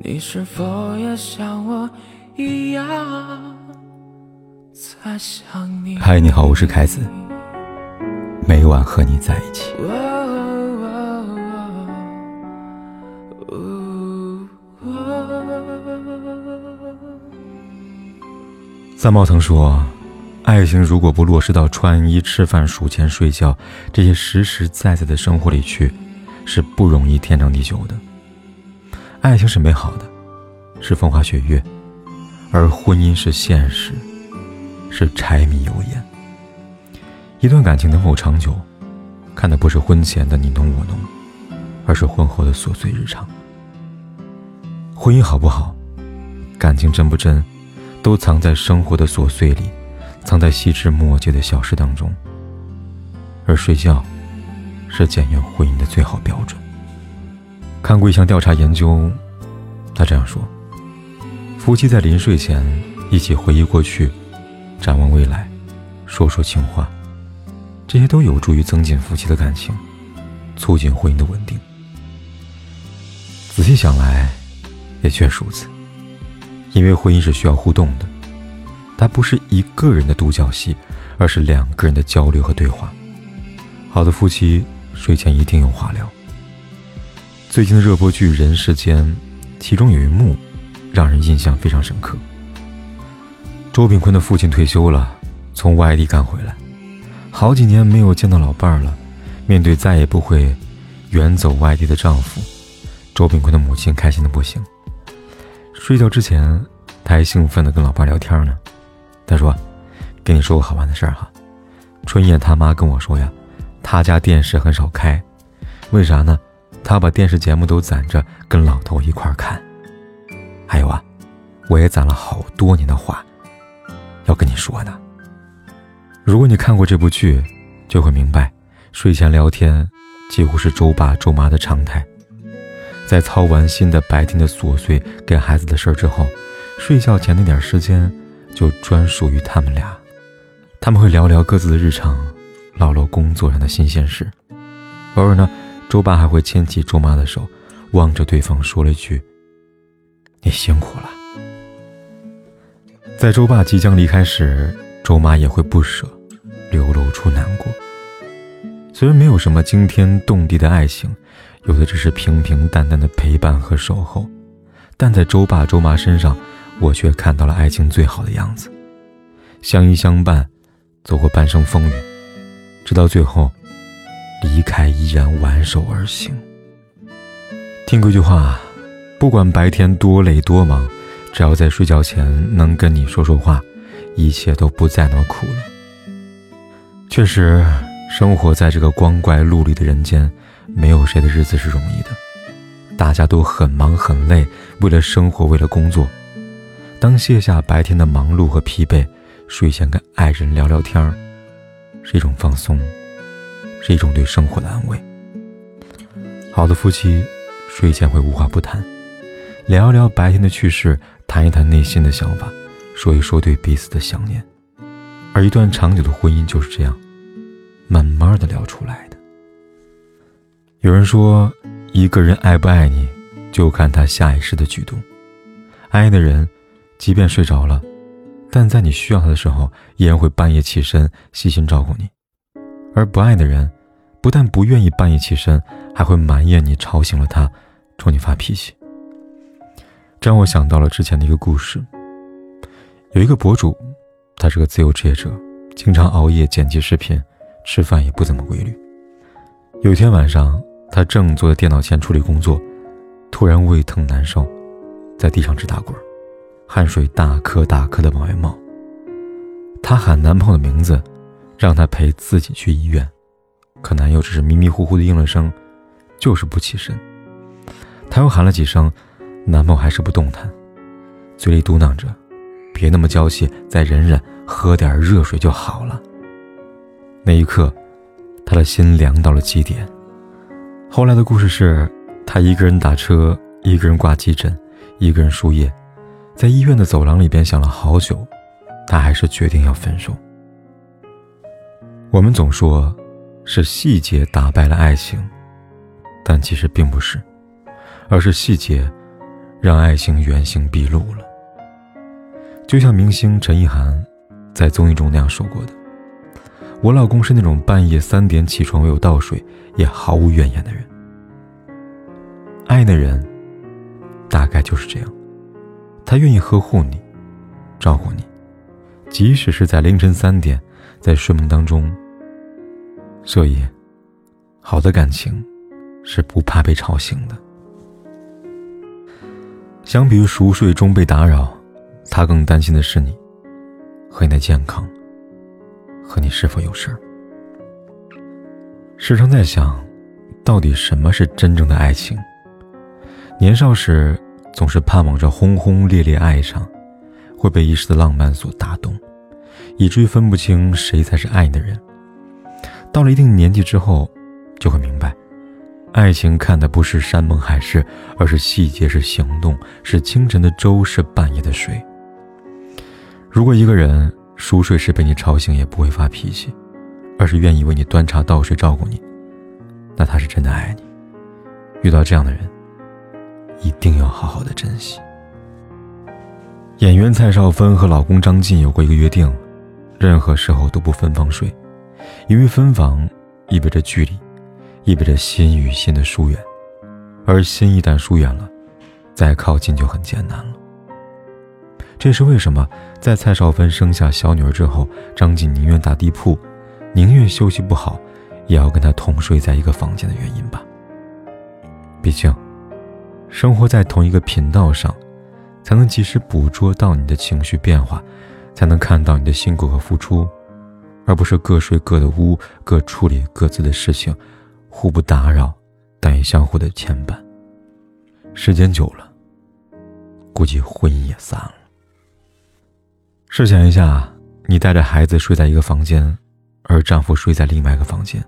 你是否也像我一样在想你？嗨，你好，我是凯子，每晚和你在一起。三毛曾说：“爱情如果不落实到穿衣、吃饭、数钱、睡觉这些实实在在的生活里去，是不容易天长地久的。”爱情是美好的，是风花雪月，而婚姻是现实，是柴米油盐。一段感情能否长久，看的不是婚前的你侬我侬，而是婚后的琐碎日常。婚姻好不好，感情真不真，都藏在生活的琐碎里，藏在细枝末节的小事当中。而睡觉，是检验婚姻的最好标准。看过一项调查研究，他这样说：夫妻在临睡前一起回忆过去，展望未来，说说情话，这些都有助于增进夫妻的感情，促进婚姻的稳定。仔细想来，也确实如此。因为婚姻是需要互动的，它不是一个人的独角戏，而是两个人的交流和对话。好的夫妻睡前一定有话聊。最近的热播剧《人世间》，其中有一幕让人印象非常深刻。周炳坤的父亲退休了，从外地赶回来，好几年没有见到老伴儿了。面对再也不会远走外地的丈夫，周炳坤的母亲开心的不行。睡觉之前，他还兴奋的跟老伴聊天呢。他说：“跟你说个好玩的事儿哈，春燕他妈跟我说呀，他家电视很少开，为啥呢？”他把电视节目都攒着跟老头一块看，还有啊，我也攒了好多年的话要跟你说呢。如果你看过这部剧，就会明白，睡前聊天几乎是周爸周妈的常态。在操完心的白天的琐碎跟孩子的事儿之后，睡觉前那点时间就专属于他们俩。他们会聊聊各自的日常，唠唠工作上的新鲜事，偶尔呢。周爸还会牵起周妈的手，望着对方说了一句：“你辛苦了。”在周爸即将离开时，周妈也会不舍，流露出难过。虽然没有什么惊天动地的爱情，有的只是平平淡淡的陪伴和守候，但在周爸周妈身上，我却看到了爱情最好的样子：相依相伴，走过半生风雨，直到最后。离开依然挽手而行。听过一句话，不管白天多累多忙，只要在睡觉前能跟你说说话，一切都不再那么苦了。确实，生活在这个光怪陆离的人间，没有谁的日子是容易的。大家都很忙很累，为了生活，为了工作。当卸下白天的忙碌和疲惫，睡前跟爱人聊聊天儿，是一种放松。是一种对生活的安慰。好的夫妻，睡前会无话不谈，聊一聊白天的趣事，谈一谈内心的想法，说一说对彼此的想念。而一段长久的婚姻就是这样，慢慢的聊出来的。有人说，一个人爱不爱你，就看他下意识的举动。爱的人，即便睡着了，但在你需要他的时候，依然会半夜起身，细心照顾你。而不爱的人，不但不愿意半夜起身，还会埋怨你吵醒了他，冲你发脾气。这让我想到了之前的一个故事。有一个博主，他是个自由职业者，经常熬夜剪辑视频，吃饭也不怎么规律。有一天晚上，他正坐在电脑前处理工作，突然胃疼难受，在地上直打滚，汗水大颗大颗的往外冒。他喊男朋友的名字。让他陪自己去医院，可男友只是迷迷糊糊的应了声，就是不起身。他又喊了几声，男朋友还是不动弹，嘴里嘟囔着：“别那么娇气，再忍忍，喝点热水就好了。”那一刻，他的心凉到了极点。后来的故事是，他一个人打车，一个人挂急诊，一个人输液，在医院的走廊里边想了好久，他还是决定要分手。我们总说，是细节打败了爱情，但其实并不是，而是细节让爱情原形毕露了。就像明星陈意涵在综艺中那样说过的：“我老公是那种半夜三点起床为我倒水也毫无怨言的人。”爱的人，大概就是这样，他愿意呵护你，照顾你，即使是在凌晨三点，在睡梦当中。所以，好的感情是不怕被吵醒的。相比于熟睡中被打扰，他更担心的是你和你的健康，和你是否有事儿。时常在想，到底什么是真正的爱情？年少时总是盼望着轰轰烈烈爱上，会被一时的浪漫所打动，以至于分不清谁才是爱你的人。到了一定年纪之后，就会明白，爱情看的不是山盟海誓，而是细节，是行动，是清晨的粥，是半夜的水。如果一个人熟睡时被你吵醒也不会发脾气，而是愿意为你端茶倒水照顾你，那他是真的爱你。遇到这样的人。一定要好好的珍惜。演员蔡少芬和老公张晋有过一个约定，任何时候都不分房睡，因为分房意味着距离，意味着心与心的疏远，而心一旦疏远了，再靠近就很艰难了。这是为什么在蔡少芬生下小女儿之后，张晋宁愿打地铺，宁愿休息不好，也要跟她同睡在一个房间的原因吧。毕竟。生活在同一个频道上，才能及时捕捉到你的情绪变化，才能看到你的辛苦和付出，而不是各睡各的屋，各处理各自的事情，互不打扰，但也相互的牵绊。时间久了，估计婚姻也散了。试想一下，你带着孩子睡在一个房间，而丈夫睡在另外一个房间，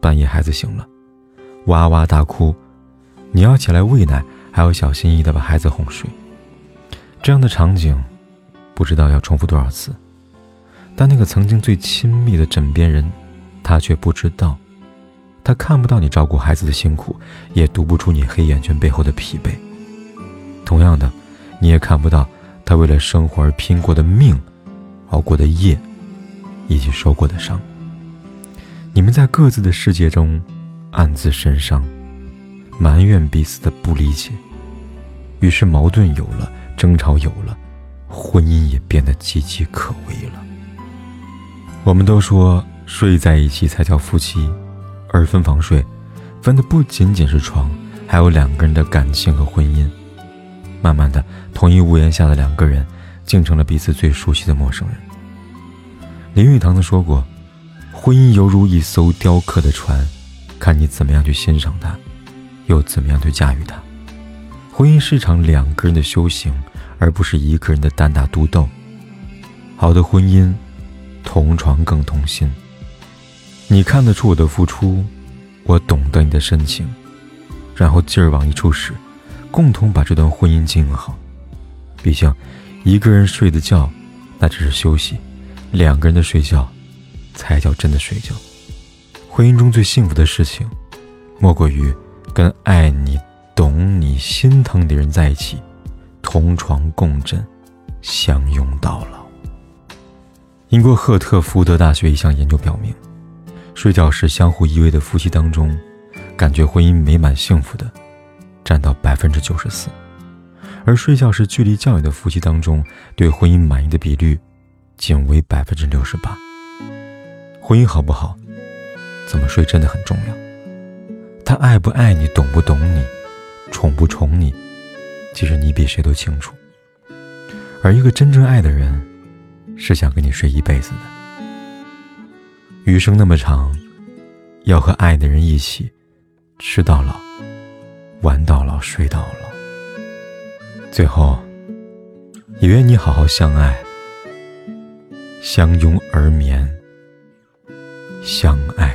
半夜孩子醒了，哇哇大哭。你要起来喂奶，还要小心翼翼的把孩子哄睡。这样的场景，不知道要重复多少次。但那个曾经最亲密的枕边人，他却不知道，他看不到你照顾孩子的辛苦，也读不出你黑眼圈背后的疲惫。同样的，你也看不到他为了生活而拼过的命，熬过的夜，以及受过的伤。你们在各自的世界中，暗自神伤。埋怨彼此的不理解，于是矛盾有了，争吵有了，婚姻也变得岌岌可危了。我们都说睡在一起才叫夫妻，而分房睡，分的不仅仅是床，还有两个人的感情和婚姻。慢慢的，同一屋檐下的两个人，竟成了彼此最熟悉的陌生人。林语堂曾说过：“婚姻犹如一艘雕刻的船，看你怎么样去欣赏它。”又怎么样去驾驭它？婚姻是场两个人的修行，而不是一个人的单打独斗。好的婚姻，同床更同心。你看得出我的付出，我懂得你的深情，然后劲儿往一处使，共同把这段婚姻经营好。毕竟，一个人睡的觉，那只是休息；两个人的睡觉，才叫真的睡觉。婚姻中最幸福的事情，莫过于。跟爱你、懂你、心疼的人在一起，同床共枕，相拥到老。英国赫特福德大学一项研究表明，睡觉时相互依偎的夫妻当中，感觉婚姻美满幸福的，占到百分之九十四；而睡觉时距离较远的夫妻当中，对婚姻满意的比率，仅为百分之六十八。婚姻好不好，怎么睡真的很重要。他爱不爱你，懂不懂你，宠不宠你，其实你比谁都清楚。而一个真正爱的人，是想跟你睡一辈子的。余生那么长，要和爱的人一起，吃到老，玩到老，睡到老。最后，也愿你好好相爱，相拥而眠，相爱